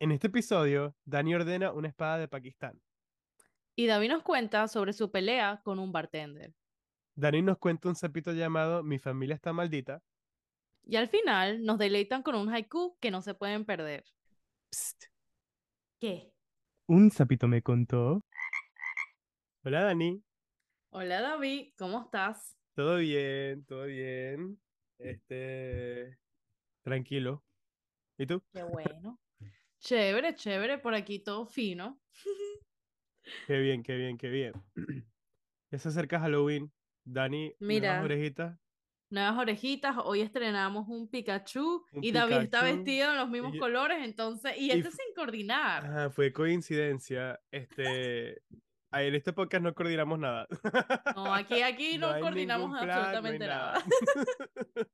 En este episodio, Dani ordena una espada de Pakistán. Y David nos cuenta sobre su pelea con un bartender. Dani nos cuenta un sapito llamado Mi familia está maldita. Y al final nos deleitan con un haiku que no se pueden perder. Psst, ¿Qué? un sapito me contó. Hola Dani, Hola David, ¿cómo estás? todo bien, todo bien. Este, tranquilo. ¿Y tú? Qué bueno. Chévere, chévere, por aquí todo fino. Qué bien, qué bien, qué bien. Ya se acerca Halloween. Dani, nuevas Mira. orejitas. Nuevas orejitas, hoy estrenamos un Pikachu Un y David está vestido en los mismos y colores, entonces, y y este fu- sin coordinar. Ajá, fue coincidencia. Este, en este podcast no coordinamos nada. No, aquí, aquí no, coordinamos no absolutamente nada.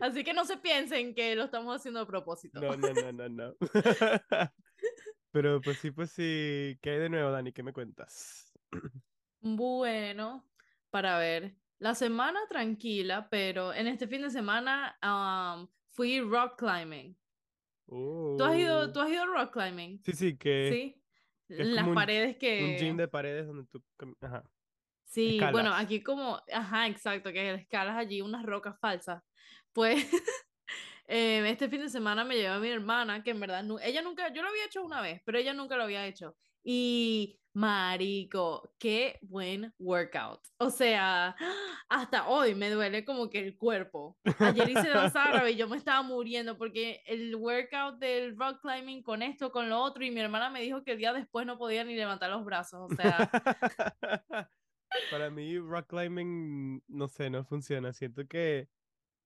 Así que no se piensen que lo estamos haciendo a propósito. No, no, no, no, no. Pero pues sí, pues sí. ¿Qué hay de nuevo, Dani? ¿Qué me cuentas? Bueno, para ver, la semana tranquila, pero en este fin de semana fui rock climbing. ¿Tú has ido, Oh. tú has ido rock climbing? Sí, sí, que Sí. las un- paredes un gym que... de paredes donde tú... Ajá. Sí, bueno, aquí como, ajá, exacto, que escalas allí unas rocas falsas. Pues eh, este fin de semana me llevó a mi hermana, que en verdad, ella nunca, yo lo había hecho una vez, pero ella nunca lo había hecho. Y, marico, qué buen workout. O sea, hasta hoy me duele como que el cuerpo. Ayer hice danza árabe y yo me estaba muriendo porque el workout del rock climbing con esto, con lo otro, y mi hermana me dijo que el día después no podía ni levantar los brazos. O sea, Para mí, rock climbing, no sé, no funciona. Siento que,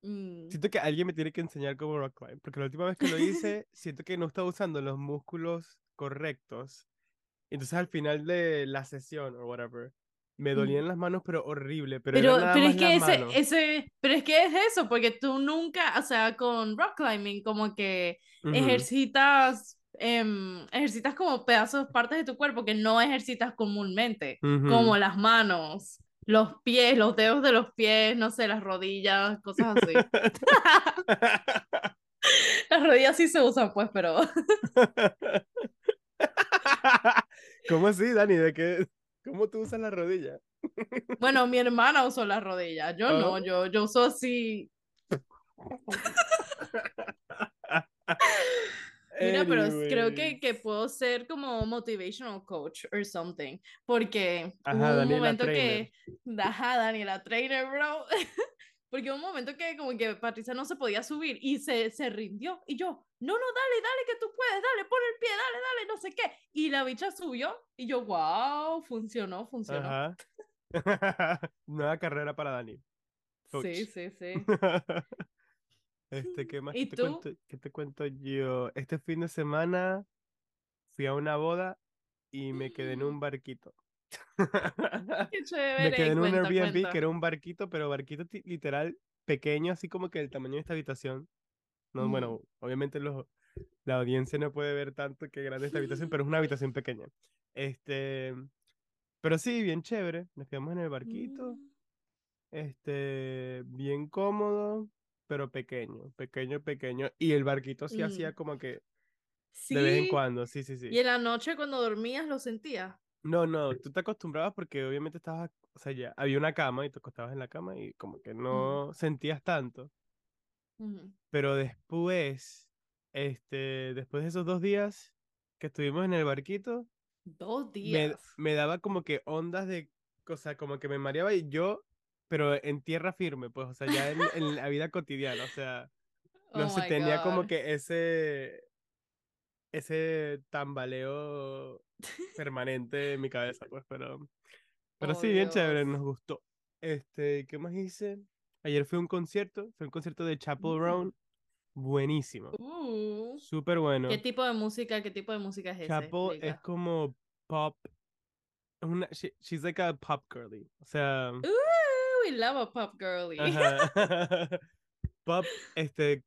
mm, siento que alguien me tiene que enseñar cómo rock climb. Porque la última vez que lo hice, siento que no estaba usando los músculos correctos. Entonces al final de la sesión o whatever, me Mm. dolían las manos, pero horrible. Pero, Pero, nada pero es más que las ese, ese, pero es que es eso, porque tú nunca, o sea, con rock climbing, como que Ujú. ejercitas, em, ejercitas como pedazos, partes de tu cuerpo que no ejercitas comúnmente, Ujú. como las manos, los pies, los dedos de los pies, no sé, las rodillas, cosas así. Las rodillas sí se usan, pues, pero ¿Cómo así, Dani? ¿De qué? ¿Cómo tú usas la rodilla? bueno, mi hermana usó las rodillas, yo no, Oh. yo, yo uso así. Mira, pero creo que, que puedo ser como motivational coach or something, porque Ajá, hubo un Daniela momento Trainer. que, ajá, Daniela Trainer, bro, porque hubo un momento que como que Patricia no se podía subir y se, se rindió, y yo, no, no, dale, dale, que tú puedes, dale, pon el pie, dale, dale, no sé qué, y la bicha subió, y yo, wow, funcionó, funcionó. Ajá. Nueva carrera para Dani. Coach. Sí, sí, sí. Este, ¿qué más ¿Y te tú? cuento? ¿Qué te cuento yo? Este fin de semana fui a una boda y me quedé en un barquito. Qué Me chévere, quedé en un Airbnb cuenta. que era un barquito, pero barquito literal pequeño, así como que el tamaño de esta habitación. No, Ujú. bueno, obviamente los, la audiencia no puede ver tanto qué grande es esta habitación, pero es una habitación pequeña. Este, pero sí, bien chévere. Nos quedamos en el barquito, Mm. este, bien cómodo, pero pequeño, pequeño, pequeño. Y el barquito sí hacía Mm. como que de vez en Sí, cuando, sí, sí, sí. y en la noche cuando dormías lo sentías. No, no, tú te acostumbrabas porque obviamente estabas, o sea, ya había una cama y te acostabas en la cama y como que no sentías tanto. Ujú. Pero después, este, después de esos dos días que estuvimos en el barquito, Dos me, días. me daba como que ondas de, o sea, como que me mareaba y yo, pero en tierra firme, pues, o sea, ya en, en la vida cotidiana, o sea, no Oh my tenía como God. que ese, ese tambaleo permanente en mi cabeza, pues, pero, pero Oh, sí, bien chévere, nos gustó. Este, ¿qué más hice? Ayer fui a un concierto, fue un concierto de Chapel Roan, buenísimo, Uh, súper ¿Qué bueno. tipo de música, qué tipo de música es ese? Chapel es Explica. como pop, es una, she- she's like a pop girly, o sea, Ooh, we love a pop girly. pop, este,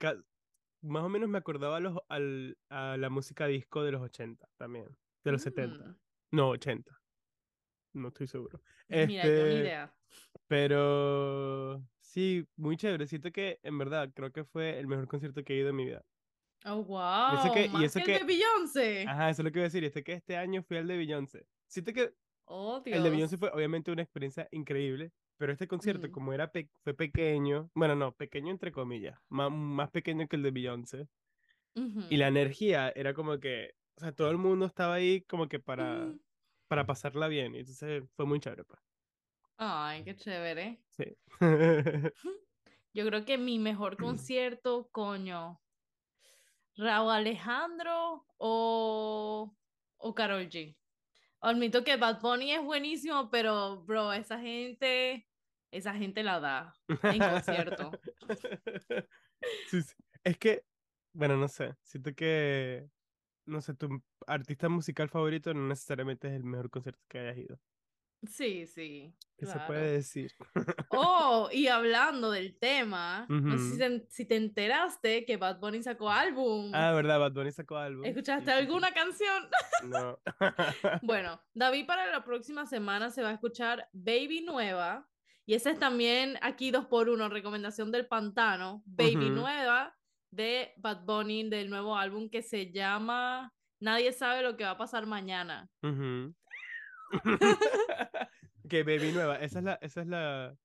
más o menos me acordaba a, los, al, a la música disco de los 80 también, de los 70, Mm, no, 80, no estoy seguro. Mira, yo ni Este, idea. pero sí, muy chévere, siento que en verdad creo que fue el mejor concierto que he ido en mi vida. Oh, Y wow. eso que- y más eso que, que- el de Beyoncé. Ajá, eso es lo que iba a decir. Este que este año fui al de Beyoncé. Siento que Oh, Dios. el de Beyoncé fue obviamente una experiencia increíble, pero este concierto, Ujú. como era pe- fue pequeño, bueno, no, pequeño entre comillas, más, más pequeño que el de Beyoncé, y la energía era como que, o sea, todo el mundo estaba ahí como que para, Ujú. para pasarla bien, y entonces fue muy chévere, pues. Ay, qué chévere. Sí. Yo creo que mi mejor concierto, coño, Raúl Alejandro o, o Karol G. Admito que Bad Bunny es buenísimo, pero, bro, esa gente, esa gente la da en concierto. Es que, bueno, no sé, siento que, no sé, tu artista musical favorito no necesariamente es el mejor concierto que hayas ido. Sí, sí. ¿Qué se puede decir? Oh, y hablando del tema, no sé si te, si te enteraste que Bad Bunny sacó álbum. Ah, ¿verdad? Bad Bunny sacó álbum. ¿Escuchaste Sí, alguna canción? No. Bueno, David para la próxima semana se va a escuchar Baby Nueva. Y ese es también aquí dos por uno, recomendación del pantano. Baby. Nueva de Bad Bunny del nuevo álbum que se llama Nadie sabe lo que va a pasar mañana. Ujú. ok, Baby Nueva. Esa es la, esa es la, la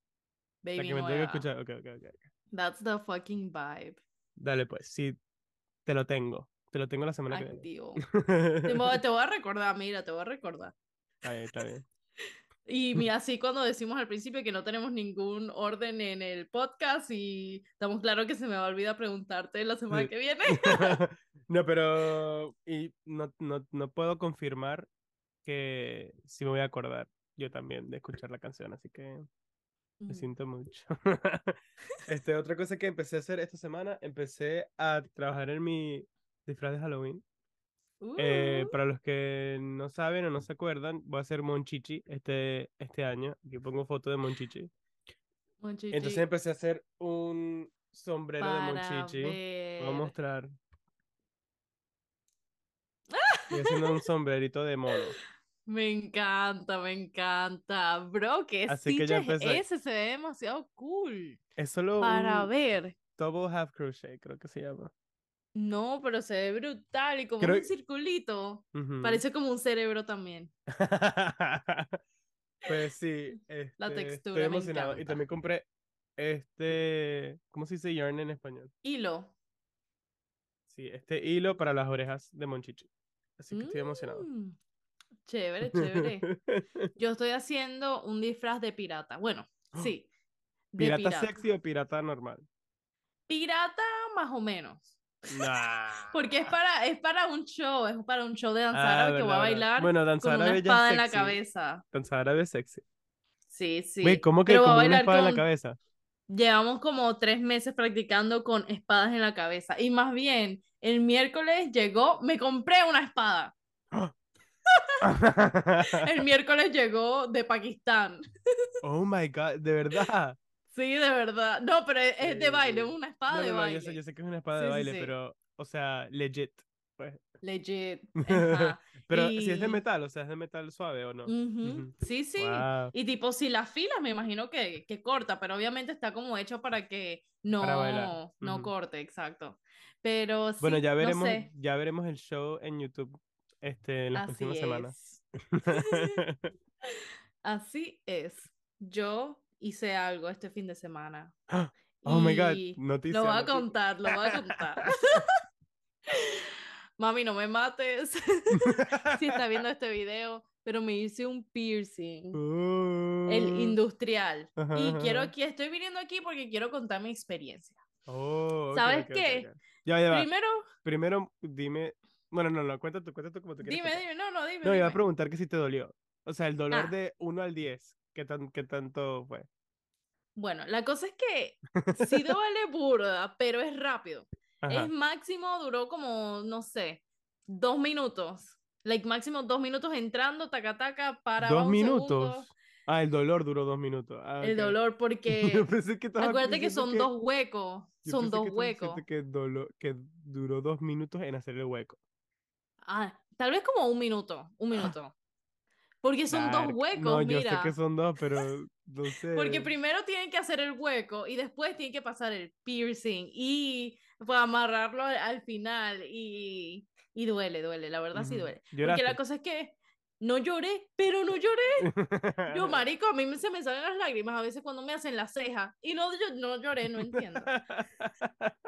Baby que me tengo que Nueva. escuchar. Ok, ok, ok. ok. That's the fucking vibe. Dale, pues. Sí, te lo tengo. Te lo tengo la semana que viene. Activo. Te voy, te voy a recordar, mira, te voy a recordar. Está bien, está bien. Y mira, así cuando decimos al principio que no tenemos ningún orden en el podcast y estamos claros que se me va a olvidar preguntarte la semana Sí. que viene. no, pero y no, no, no puedo confirmar que sí me voy a acordar yo también de escuchar la canción, así que me Mm. siento mucho. este, otra cosa que empecé a hacer esta semana, empecé a trabajar en mi disfraz de Halloween. Eh, Uh, para los que no saben o no se acuerdan, voy a hacer Monchichi este, este año. Aquí pongo foto de Monchichi. Monchichi, Entonces empecé a hacer un sombrero de para Monchichi. Voy a ver. mostrar. Estoy haciendo un sombrerito de mono. Me encanta, me encanta. Bro, ¿qué Así que ya empecé. ese? Se ve demasiado cool. Es solo Para un ver. double half crochet, creo que se llama. No, pero se ve brutal y como Creo- un circulito. Parece como un cerebro también. Pues sí, este, textura estoy me emocionado. Y encanta. también compré este, ¿cómo se dice yarn en español? Hilo. Sí, este hilo para las orejas de Monchichi. Así que estoy emocionado. Mm, Chévere, chévere. Yo estoy haciendo un disfraz de pirata. Bueno, sí. De ¿Pirata pirata. sexy o pirata normal? Pirata más o menos. Nah. Porque es para, es para un show, es para un show de danza Ah, árabe que voy a bailar Bueno, danza con una espada en la cabeza. Danza árabe sexy. Sí, sí. Güey, ¿cómo que Pero como una espada en la con- cabeza? Llevamos como tres meses practicando con espadas en la cabeza. Y más bien, el miércoles llegó, me compré una espada. El miércoles llegó de Pakistán. oh my god, de verdad. Sí, de verdad. No, pero es, es de baile, una espada No, de no, no, baile. yo sé, yo sé que es una espada Sí, de baile, sí. pero, o sea, legit. Pues. Legit. Ajá. pero si es de Y- metal, o sea, es de metal suave o no. Ujú, Ujú. Sí, sí. Guau. Y tipo, si la filas, me imagino que, que corta, pero obviamente está como hecho para que no, Para no Ujú. corte, exacto. Pero sí, Bueno, ya no veremos, sé, ya veremos el show en YouTube este, en las así próximas semanas. Así es. Yo hice algo este fin de semana. oh my god, noticia. Lo voy a contar, lo voy a contar. Mami, no me mates si está viendo este video, pero me hice un piercing. El Oh. industrial. Y quiero aquí, estoy viniendo aquí porque quiero contar mi experiencia. Oh, ¿Sabes qué? Ya, ya va. Primero, Primero, dime. Bueno, no, no, tú, cuenta tú como tú quieres. dime, contar. dime, no, no, dime. No, iba a dime. preguntar que si te dolió. O sea, el dolor Ah. de 1 al 10, ¿qué, tan, ¿qué tanto fue? Bueno, la cosa es que sí duele burda, pero es rápido. Ajá. Es máximo, duró como, no sé, dos minutos. Like, máximo dos minutos entrando, taca, taca, para ¿Dos un minutos? segundo. Ah, el dolor duró dos minutos. Ah, El dolor, porque Yo pensé que acuérdate que son dos huecos. yo Son dos huecos. Que, dolor, que duró dos minutos en hacer el hueco. Ah, tal vez como un minuto, un minuto. Porque son dos huecos, No, yo sé mira. que son dos, pero no sé. Porque primero tienen que hacer el hueco y después tienen que pasar el piercing y pues, amarrarlo al, al final y, y duele, duele, la verdad sí duele. Porque la cosa es que no lloré, pero no lloré. Yo, marico, a mí me- se me salen las lágrimas a veces cuando me hacen la ceja y no, yo, no lloré, no entiendo.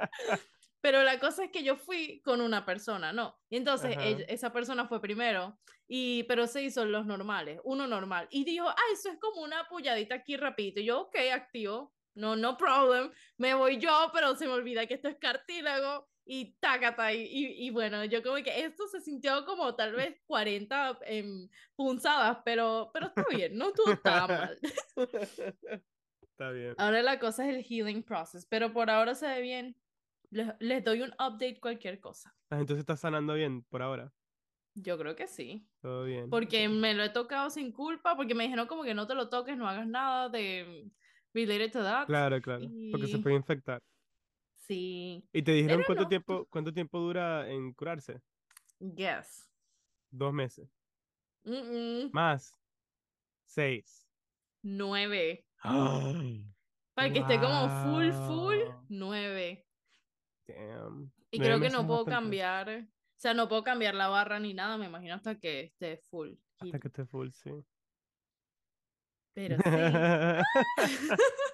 Pero la cosa es que yo fui con una persona, ¿no? Y entonces ella- esa persona fue primero, y, pero se hizo los normales, uno normal. Y dijo, ah, eso es como una pulladita aquí rapidito. Y yo, ok, activo, no, no problem. Me voy yo, pero se me olvida que esto es cartílago y tácata. Y, y, y bueno, yo como que esto se sintió como tal vez 40 em, punzadas, pero, pero está bien, no estuvo tan mal. Está bien. Ahora la cosa es el healing process, pero por ahora se ve bien. Les, les doy un update cualquier cosa. Ah, Entonces está sanando bien por ahora. Yo creo que sí. Todo bien. Porque me lo he tocado sin culpa, porque me dijeron como que no te lo toques, no hagas nada de related to that. Claro, claro. Porque se y- puede infectar. Sí. ¿Y te dijeron Pero cuánto no. tiempo cuánto tiempo dura en curarse? Yes. Dos meses. Mm, mm. Más. Seis. Nueve. Ay, Para que esté como full, full, nueve. damn. Y Nueve creo que no puedo cambiar. O sea, no puedo cambiar la barra ni nada, me imagino hasta que esté full. Hasta que esté full, sí. Pero sí.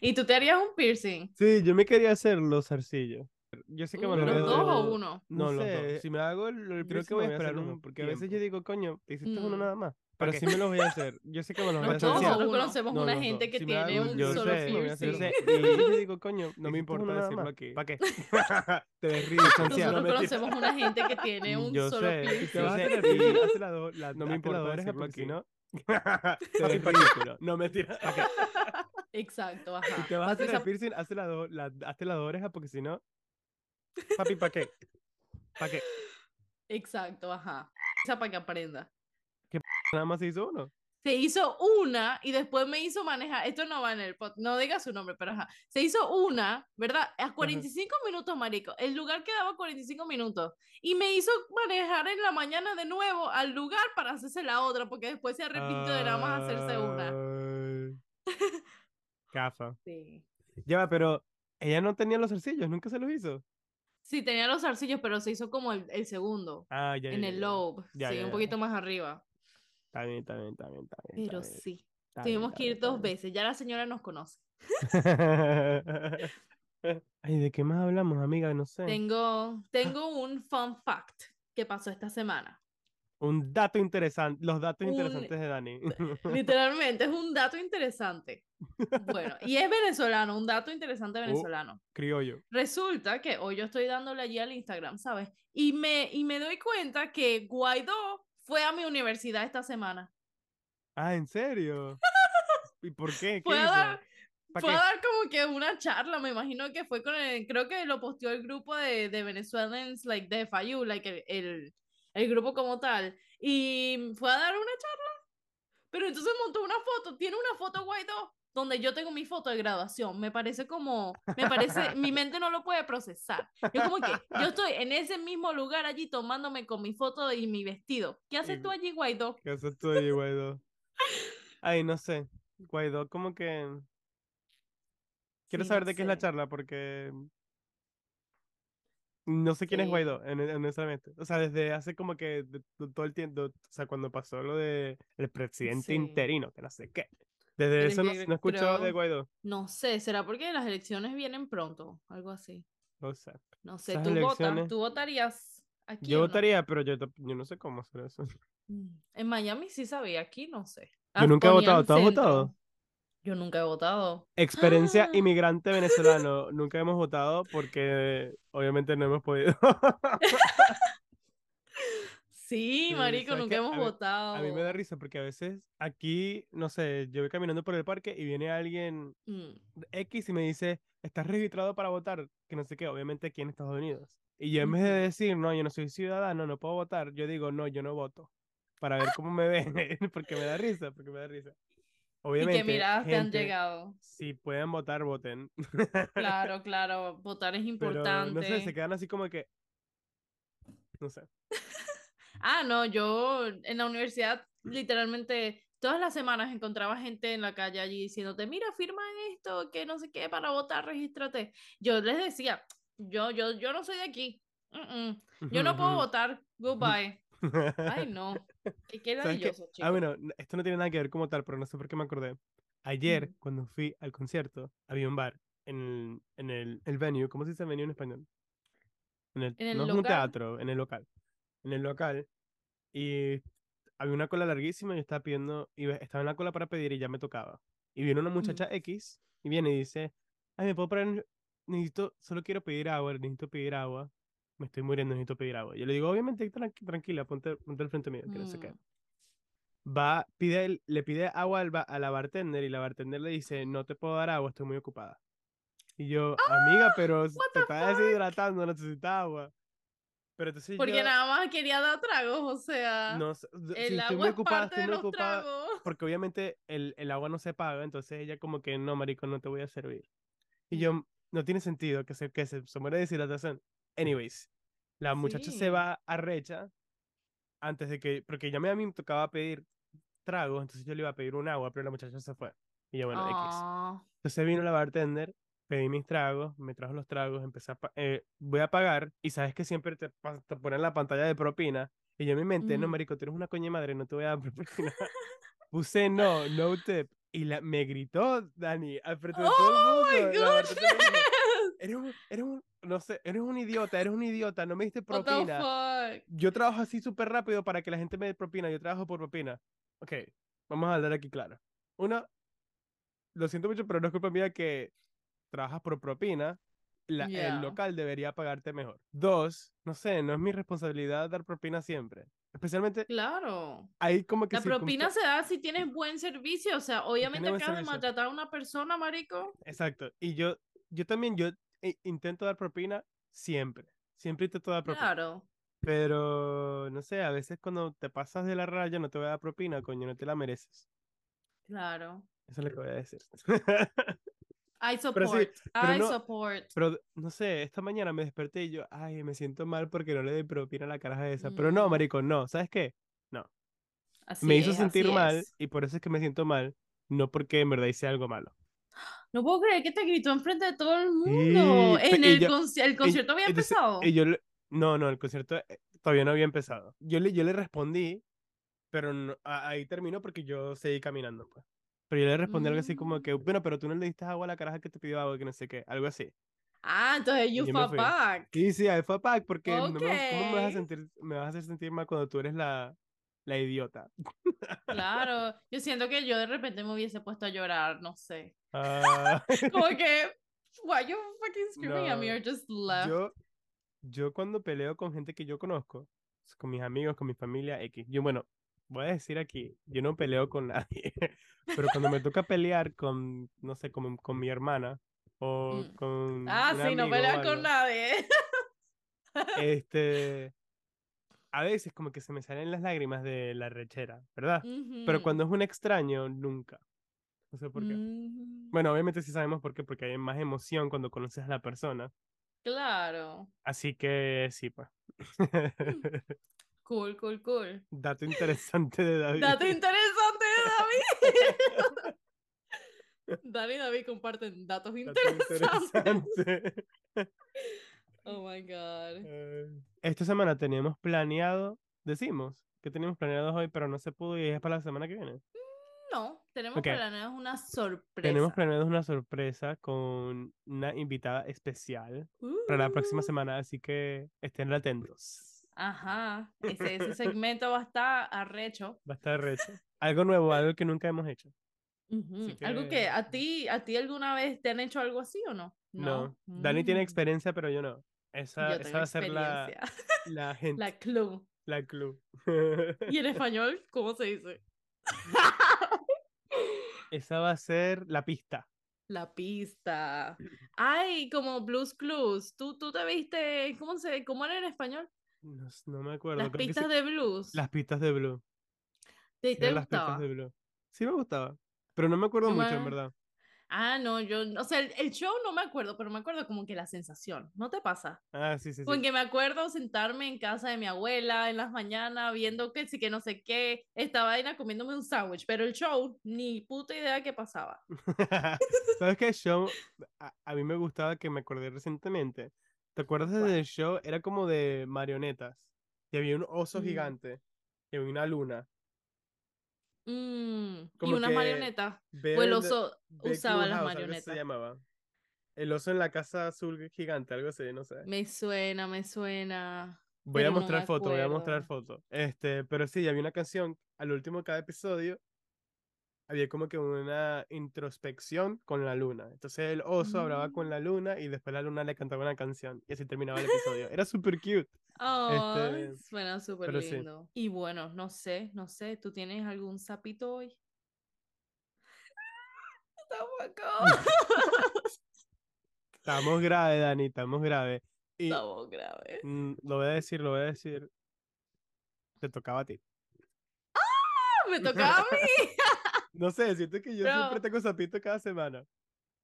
¿Y tú te harías un piercing? Sí, yo me quería hacer los zarcillos. Yo sé que me Uh, los ¿Los dos o uno? No, No los sé, dos. Si me hago el, el creo piercing, que voy a me esperar uno, porque a veces yo tiempo. digo, coño, te hiciste uno Mm. nada más. ¿Para Pero qué? sí me los voy a hacer. Yo sé que me los voy a No hacer. nosotros conocemos No, una los gente que Si me hago tiene un- yo solo sé, yo piercing. sé. Y yo digo, coño, no me importa decirlo más. aquí. ¿Pa' qué? Te ves ridículo. Nosotros no, conocemos una gente que tiene un Yo solo sé, y piercing. te vas a Sí. hacer el piercing, hazte la do- la- No me importa decirlo aquí. no. Te ves ridículo. No, mentira. Exacto, Si ajá. te vas a hacer el piercing, hazte la, do- la, hazte la oreja porque si no. Papi, ¿para qué? ¿Para qué? Exacto, ajá. Esa para que aprenda. Nada más se hizo uno. Se hizo una y después me hizo manejar. Esto no va en el pod, no diga su nombre, pero ajá. Se hizo una, ¿verdad? A 45 minutos, marico. El lugar quedaba 45 minutos. Y me hizo manejar en la mañana de nuevo al lugar para hacerse la otra, porque después se arrepintió de nada más hacerse una. Cafa. Sí. Ya pero ella no tenía los zarcillos, nunca se los hizo. Sí, tenía los zarcillos, pero se hizo como el, el segundo, Ah, ya. en ya, el lobe. Ya, sí, un poquito más arriba. Está bien, está bien, está bien, está bien. está Pero bien, sí, está tuvimos que ir dos veces. Ya la señora nos conoce. Ay, ¿de qué más hablamos, amiga? No sé. Tengo, tengo un fun fact que pasó esta semana. Un dato interesante, los datos Un- interesantes de Dani. Literalmente es un dato interesante. Bueno, y es venezolano, un dato interesante Oh. venezolano. Criollo. Resulta que hoy yo estoy dándole allí al Instagram, ¿sabes? Y me, y me doy cuenta que Guaidó fue a mi universidad esta semana. Ah, ¿en serio? ¿Y por qué? ¿Qué Fue a dar, ¿Pa' fue a dar como que una charla, me imagino que fue con el, creo que lo posteó el grupo de, de Venezuelans, like de FIU, like el, el, el grupo como tal. Y fue a dar una charla. Pero entonces montó una foto, tiene una foto Guaidó, donde yo tengo mi foto de graduación. Me parece como, me parece, mi mente no lo puede procesar. Yo como que, yo estoy en ese mismo lugar allí tomándome con mi foto y mi vestido. ¿Qué haces tú allí, Guaidó? ¿Qué haces tú allí, Guaidó? Ay, no sé. Guaidó, como que. Quiero Sí, saber de qué es la charla porque. No sé quién es. Guaidó, hon- honestamente. O sea, desde hace como que todo el tiempo, o sea, cuando pasó lo de el presidente Sí. interino, que no sé qué. Desde eso no, he escuchado de Guaidó. No sé, ¿será porque las elecciones vienen pronto? Algo así. O sea, No sé, tú votas, tú votarías aquí. yo no? votaría, pero yo, yo no sé cómo hacer eso. Mm, En Miami sí sabía, aquí no sé. Yo nunca he votado, ¿tú has votado? Yo nunca he votado. Experiencia Ah. inmigrante venezolano. Nunca hemos votado porque obviamente no hemos podido. Sí, marico, ¿sabes nunca hemos A mí- votado. A mí me da risa porque a veces aquí, no sé, yo voy caminando por el parque y viene alguien Mm, X y me dice, estás registrado para votar, que no sé qué, obviamente aquí en Estados Unidos. Y yo en vez de decir, no, yo no soy ciudadano, no puedo votar, yo digo, no, yo no voto. Para ver cómo me ven, porque me da risa, porque me da risa. Y Obviamente, qué miradas te han gente, llegado. Si pueden votar, voten. Claro, claro, votar es Pero importante. no sé, se quedan así como que. No sé. Ah, no, yo en la universidad literalmente todas las semanas encontraba gente en la calle allí diciéndote, mira, firma esto, que no sé qué, para votar, regístrate. Yo les decía, yo, yo, yo no soy de aquí. Mm, mm, Yo no puedo votar. Goodbye. Ay, no. Qué, qué. Ah, bueno, esto no tiene nada que ver como tal, pero no sé por qué me acordé. Ayer, Ujú. cuando fui al concierto, había un bar en el, en el, el venue, ¿cómo se dice venue en español? En el, ¿En el no es un local? teatro, en el local. En el local. Y había una cola larguísima y yo estaba pidiendo, y estaba en la cola para pedir y ya me tocaba. Y viene una muchacha X y viene y dice, ay, ¿me puedo parar? Necesito, solo quiero pedir agua, necesito pedir agua. Me estoy muriendo, necesito pedir agua. Yo le digo, obviamente, tranqui- tranquila, ponte, ponte al frente mío, que no sé qué. Mm. Va, pide, le pide agua al a la bartender y la bartender le dice, no te puedo dar agua, estoy muy ocupada. Y yo, amiga, pero te estás deshidratando, necesitas agua. Pero entonces Porque yo, nada más quería dar tragos, o sea, no el estoy agua es ocupada, parte estoy de los ocupada, tragos. porque obviamente el, el agua no se paga, entonces ella como que, no, marico, no te voy a servir. Y Mm. yo, no tiene sentido que se, que se, se muere de deshidratación. Anyways, la muchacha se Sí. va arrecha antes de que, porque ya me a mí me tocaba pedir tragos, entonces yo le iba a pedir un agua, pero la muchacha se fue. Y yo, bueno, X. Ah, Entonces vino la bartender, pedí mis tragos, me trajo los tragos, empecé a eh, voy a pagar y sabes que siempre te, te ponen la pantalla de propina y yo en mi mente, no, marico, tú eres una coña madre, no te voy a dar propina. Puse no, no tip y la, me gritó Dani al frente de todo Oh el my mundo. Eres un, eres un, no sé, eres un idiota, eres un idiota, no me diste propina. Yo trabajo así súper rápido para que la gente me dé propina, yo trabajo por propina. Ok, vamos a hablar aquí claro. Uno, lo siento mucho, pero no es culpa mía que trabajas por propina, la- Yeah. el local debería pagarte mejor. Dos, no sé, no es mi responsabilidad dar propina siempre. Especialmente, Claro. hay como que La propina se da si tienes buen servicio, o sea, obviamente acabas de maltratar a una persona, marico. Exacto. Y yo, yo también, yo eh, intento dar propina siempre. Siempre intento dar propina. Claro. Pero, no sé, a veces cuando te pasas de la raya no te voy a dar propina, coño, no te la mereces. Claro. Eso es lo que voy a decir. I Pero support. sí, pero I no- support. Pero, no sé, esta mañana me desperté y yo, ay, me siento mal porque no le di propina a la caraja esa. Pero no, Mm. marico, no. ¿Sabes qué? Así me hizo es, sentir mal es. y por eso es que me siento mal, no porque en verdad hice algo malo. No puedo creer que te gritó enfrente de todo el mundo. En el, yo- conci- el concierto había Entonces, empezado. y yo le- no, no, el concierto eh, todavía no había empezado. Yo le, yo le respondí, pero no- a- ahí terminó porque yo seguí caminando, pues. Pero yo le respondí algo así como que, Mm. bueno, pero tú no le diste agua a la caraja que te pidió agua, que no sé qué, algo así. Ah, entonces you fui. back. Sí, sí, ahí fue pack, porque no me- ¿cómo me vas a sentir, me vas a hacer sentir mal cuando tú eres la, la idiota? Claro. Yo siento que yo de repente me hubiese puesto a llorar, no sé. Ah, Como que, why you fucking screaming at me or just left? yo, yo cuando peleo con gente que yo conozco, con mis amigos, con mi familia X, yo, bueno, voy a decir aquí, yo no peleo con nadie, pero cuando me toca pelear con, no sé, con, con mi hermana o Mm. con Ah, sí, no amigo peleas con nadie. este, a veces como que se me salen las lágrimas de la rechera, ¿verdad? Pero cuando es un extraño, nunca. No sé por qué. Mm, Bueno, obviamente sí sabemos por qué, porque hay más emoción cuando conoces a la persona. Claro. Así que sí, pues. Cool, cool, cool. Dato interesante de David. Dato interesante de David. Dani y David comparten datos Dato interesantes. interesante. Oh my god. Eh, Esta semana teníamos planeado, decimos que teníamos planeado hoy, pero no se pudo y es para la semana que viene. No, tenemos Ok. planeado una sorpresa. Tenemos planeado una sorpresa con una invitada especial para la próxima Uh. semana, así que estén atentos. Ajá. Ese, ese segmento va a estar arrecho. Va a estar recho. Algo nuevo, algo que nunca hemos hecho. Algo que- a ti, a ti alguna vez te han hecho algo así o no? No. Dani tiene Mm. experiencia, pero yo no. Esa, Yo esa va a ser la, la gente, La clue. la clue. ¿Y en español cómo se dice? Esa va a ser la pista. La pista. Ay, como Blues Clues. ¿Tú, tú te viste, ¿cómo se, cómo era en español? No, me acuerdo. Las creo que pistas sí- de blues. Las pistas de Blue. ¿Te, eran las pistas gustaba? de Blue. Sí me gustaba. Pero no me acuerdo mucho, en verdad. Ah, no, yo, o sea, el, el show no me acuerdo, pero me acuerdo como que la sensación, ¿no te pasa? Ah, sí, sí, sí. Porque me acuerdo sentarme en casa de mi abuela en las mañanas viendo que sí que no sé qué, estaba ahí comiéndome un sándwich, pero el show ni puta idea qué pasaba. ¿Sabes qué show a, a mí me gustaba que me acordé recientemente? ¿Te acuerdas ¿Cuál? del show? Era como de marionetas. Y había un oso Mm. gigante y había una luna. Mm, y una marioneta. Bear O el oso usaba las así se marionetas. llamaba. El oso en la casa azul gigante, algo así, no sé. Me suena, me suena. Voy a no mostrar me foto, voy a mostrar acuerdo. foto. Este, pero sí, había una canción, al último de cada episodio, había como que una introspección con la luna. Entonces el oso hablaba con Mm. la luna y después la luna le cantaba una canción y así terminaba el episodio. Era súper cute. Este, suena súper sí. lindo. Y bueno, no sé, no sé, ¿tú tienes algún sapito hoy? Estamos grave, Dani, estamos grave. Y Estamos graves. mm, lo voy a decir, lo voy a decir. Te tocaba a ti. Me tocaba a mí. No sé, siento que yo siempre tengo sapito cada semana.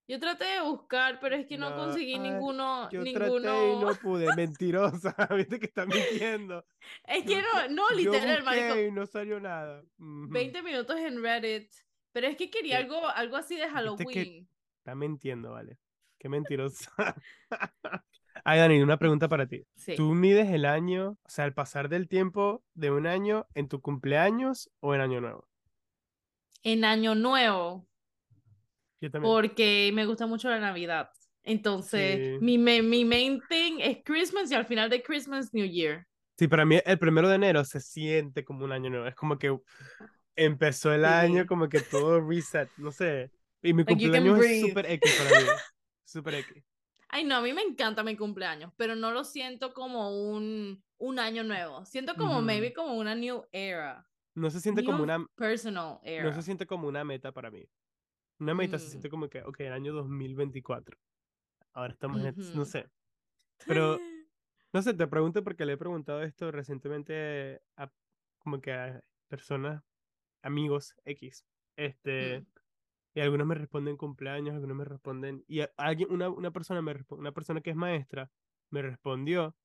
Yo traté de buscar, pero es que no, No, conseguí ay, ninguno. Yo ninguno... traté y no pude, mentirosa, viste que está mintiendo. Es que Yo no, no, Yo literal, marico. busqué y no salió nada. Ujú. 20 minutos en Reddit. Pero es que quería ¿Qué? algo, algo así de que- Halloween. Está mintiendo, vale. Qué mentirosa. Ay, Dani, una pregunta para ti. Sí. ¿Tú mides el año, o sea, el pasar del tiempo de un año en tu cumpleaños o en año nuevo? En Año Nuevo, Yo también. porque me gusta mucho la Navidad. Entonces, Sí. mi, mi main thing es Christmas y al final de Christmas, New Year. Sí, para mí el primero de enero se siente como un año nuevo. Es como que empezó el año, como que todo reset, no sé. Y mi Like cumpleaños es súper X para mí. Súper X. Ay, no, a mí me encanta mi cumpleaños, pero no lo siento como un, un año nuevo. Siento como maybe como una new era. No se siente como una, personal era. no se siente como una meta para mí. Una meta se Mm. siente como que, ok, el año 2024. Ahora estamos en, no sé. Pero, no sé, te pregunto porque le he preguntado esto recientemente a como que a personas, amigos X. Este, Mm. y algunos me responden cumpleaños, algunos me responden, y a- alguien, una, una persona me una persona que es maestra me respondió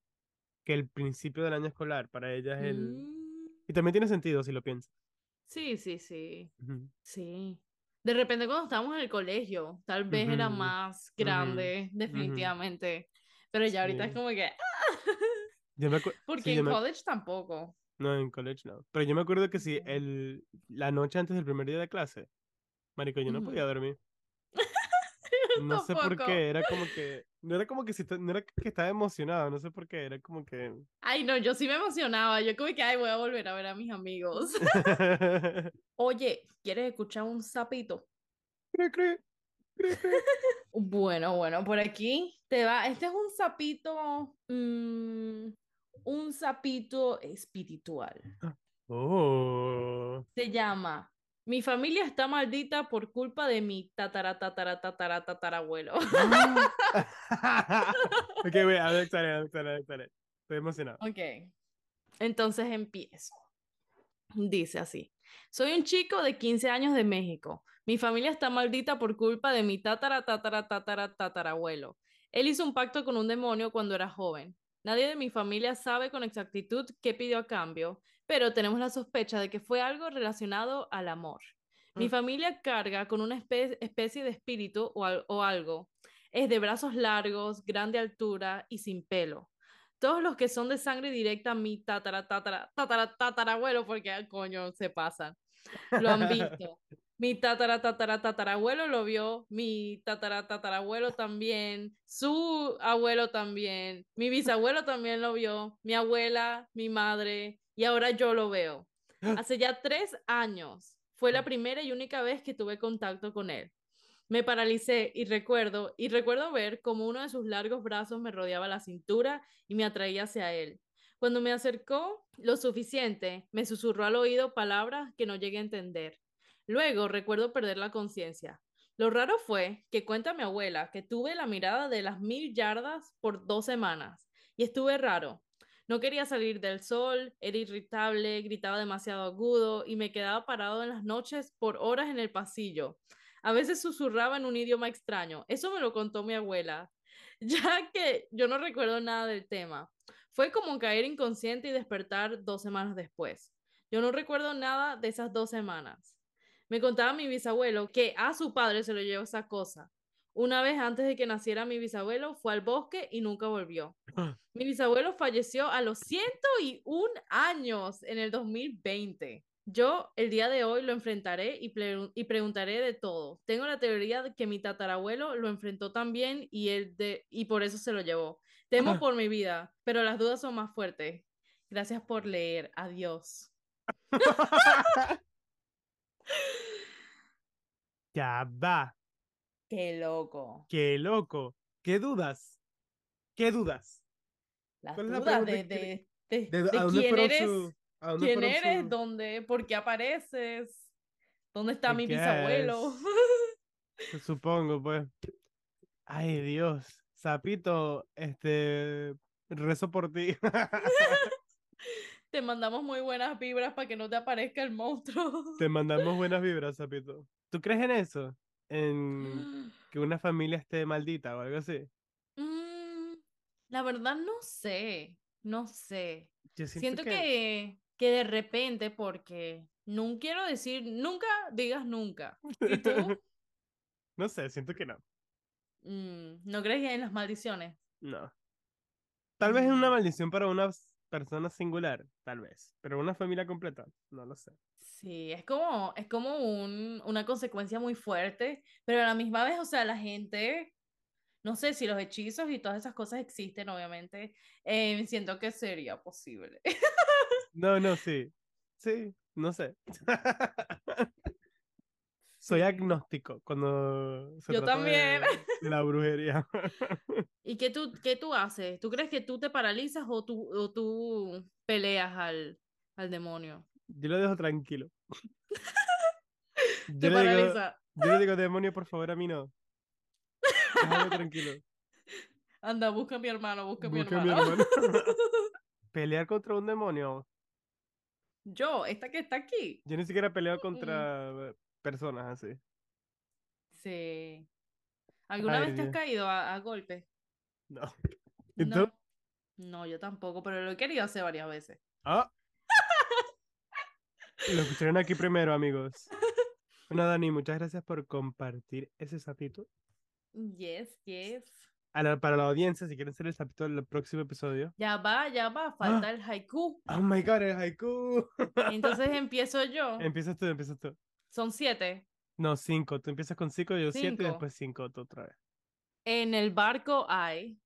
que el principio del año escolar para ella es el, Mm. Y también tiene sentido si lo piensas. Sí, sí, sí. Ujú. Sí. De repente cuando estábamos en el colegio, tal vez era Ujú, más ujú, grande, definitivamente. Pero ya ahorita es Sí. como que, Yo me porque sí, yo en me- college tampoco. No, en college no. Pero yo me acuerdo que sí, Ujú. el, la noche antes del primer día de clase, marico, yo no podía dormir. No sé por qué, era como que, no era como que si, no era que estaba emocionado, no sé por qué, era como que... Ay, no, yo sí me emocionaba. Yo como que, ay, voy a volver a ver a mis amigos. Oye, ¿quieres escuchar un sapito? Cre, cre, cre, cre. Bueno, bueno, por aquí te va. Este es un sapito, mm, un sapito espiritual. Oh. Se llama Mi familia está maldita por culpa de mi tatara tatara tatara tatarabuelo. ok, wait, excited, excited, excited. Estoy emocionado. Ok. Entonces empiezo. Dice así. Soy un chico de 15 años de México. Mi familia está maldita por culpa de mi tatara tatara tatara tatarabuelo. Él hizo un pacto con un demonio cuando era joven. Nadie de mi familia sabe con exactitud qué pidió a cambio, pero tenemos la sospecha de que fue algo relacionado al amor. Mi Ah. familia carga con una espe- especie de espíritu o, al- o algo. Es de brazos largos, grande altura y sin pelo. Todos los que son de sangre directa, mi tatara, tatara, tatara, tatarabuelo, porque ah, coño se pasan, lo han visto. Mi tatara, tatara, tatarabuelo lo vio, mi tatara, tatarabuelo también, su abuelo también, mi bisabuelo también lo vio, mi abuela, mi madre, y ahora yo lo veo. Hace ya tres años fue la primera y única vez que tuve contacto con él. Me paralicé y recuerdo, y recuerdo ver cómo uno de sus largos brazos me rodeaba la cintura y me atraía hacia él. Cuando me acercó lo suficiente, me susurró al oído palabras que no llegué a entender. Luego recuerdo perder la conciencia. Lo raro fue que cuenta mi abuela que tuve la mirada de las mil yardas por dos semanas y estuve raro. No quería salir del sol, era irritable, gritaba demasiado agudo y me quedaba parado en las noches por horas en el pasillo. A veces susurraba en un idioma extraño. Eso me lo contó mi abuela, ya que yo no recuerdo nada del tema. Fue como caer inconsciente y despertar dos semanas después. Yo no recuerdo nada de esas dos semanas. Me contaba mi bisabuelo que a su padre se lo llevó esa cosa. Una vez antes de que naciera mi bisabuelo, fue al bosque y nunca volvió. Mi bisabuelo falleció a los 101 años en el 2020. Yo el día de hoy lo enfrentaré y, y, preguntaré de todo. Tengo la teoría de que mi tatarabuelo lo enfrentó también y, él de y por eso se lo llevó. Temo por mi vida, pero las dudas son más fuertes. Gracias por leer. Adiós. ya va. Qué loco. Qué loco. ¿Qué dudas? ¿Qué dudas? Las dudas de, de, de, quién eres, quién eres, dónde, por qué apareces, dónde está mi bisabuelo. Supongo, pues. Ay, Dios. Zapito, este, rezo por ti. te mandamos muy buenas vibras para que no te aparezca el monstruo. Te mandamos buenas vibras, Zapito. ¿Tú crees en eso? En que una familia esté maldita o algo así. Mm, la verdad no sé, no sé. siento, que... que... de repente, porque no quiero decir, nunca digas nunca. ¿Y tú? no sé, siento que no. Mm, ¿No crees en las maldiciones? No. Tal vez es una mm. maldición para una persona singular, tal vez. Pero una familia completa, no lo sé. Sí, es como, es como un, una consecuencia muy fuerte, pero a la misma vez, o sea, la gente, no sé si los hechizos y todas esas cosas existen, obviamente, eh, siento que sería posible. No, no, sí. Sí, no sé. Soy agnóstico cuando se Yo también. De, la brujería. ¿Y qué tú, qué tú haces? ¿Tú crees que tú te paralizas o tú, o tú peleas al, al demonio? Yo lo dejo tranquilo. Te paraliza. yo le digo, demonio, por favor, a mí no. Déjame tranquilo. Anda, busca a mi hermano, busca, a mi hermano. Pelear contra un demonio. Yo, esta que está aquí. Yo ni siquiera he peleado contra personas así. Sí. ¿Alguna vez te has caído a, golpe? No. ¿Y no. No, yo tampoco, pero lo he querido hacer varias veces. Ah. Lo escucharon aquí primero, amigos. Bueno, Dani, muchas gracias por compartir ese sapito. Yes, yes. para la audiencia, si quieren ser el sapito del próximo episodio. Ya va, ya va, falta ah. el haiku. Oh my god, el haiku. Entonces empiezo yo. Empiezas tú, empiezas tú. Son siete. No, cinco. Tú empiezas con cinco, yo siete y después cinco tú otra vez. En el barco hay.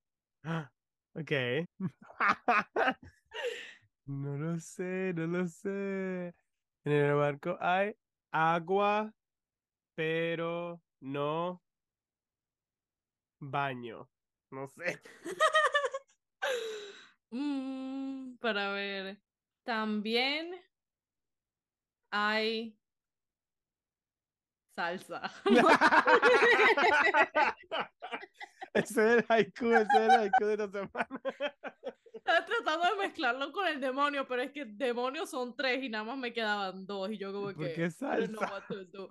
Ok. no lo sé, no lo sé. En el barco hay agua, pero no baño. No sé. Mm, para ver. También hay salsa. ese es el haiku, ese es el haiku de esta semana. Estaba tratando de mezclarlo con el demonio, pero es que demonios son tres y nada más me quedaban dos. Y yo como que. ¿Por qué salsa?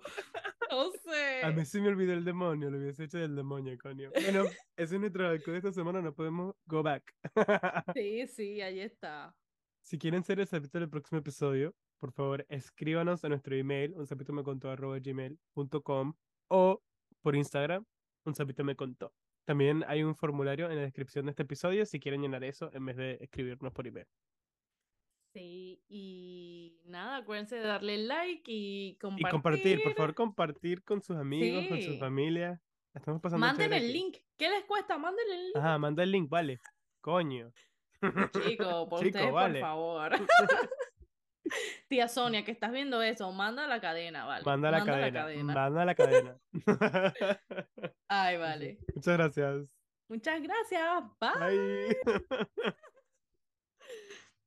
No, sé. A mí sí me olvidó el demonio, lo hubiese hecho del demonio, coño. Bueno, ese es nuestro haiku de esta semana, no podemos go back. Sí, sí, ahí está. Si quieren ser el del próximo episodio, por favor, escríbanos a nuestro email, un sapito me contó gmail.com o por Instagram, un sapito me contó. También hay un formulario en la descripción de este episodio si quieren llenar eso en vez de escribirnos por email. Sí, y nada, acuérdense de darle like y compartir. Y compartir, por favor, compartir con sus amigos, con su familia. Estamos pasando Manden el link. ¿Qué les cuesta? Manden el link. Ajá, manda el link, vale. Coño. Chico, por Chico, por favor. Tía Sonia, que estás viendo eso, manda la cadena, vale. Manda la, cadena, la cadena. Manda la cadena. Ay, vale. Muchas gracias. Muchas gracias. Bye.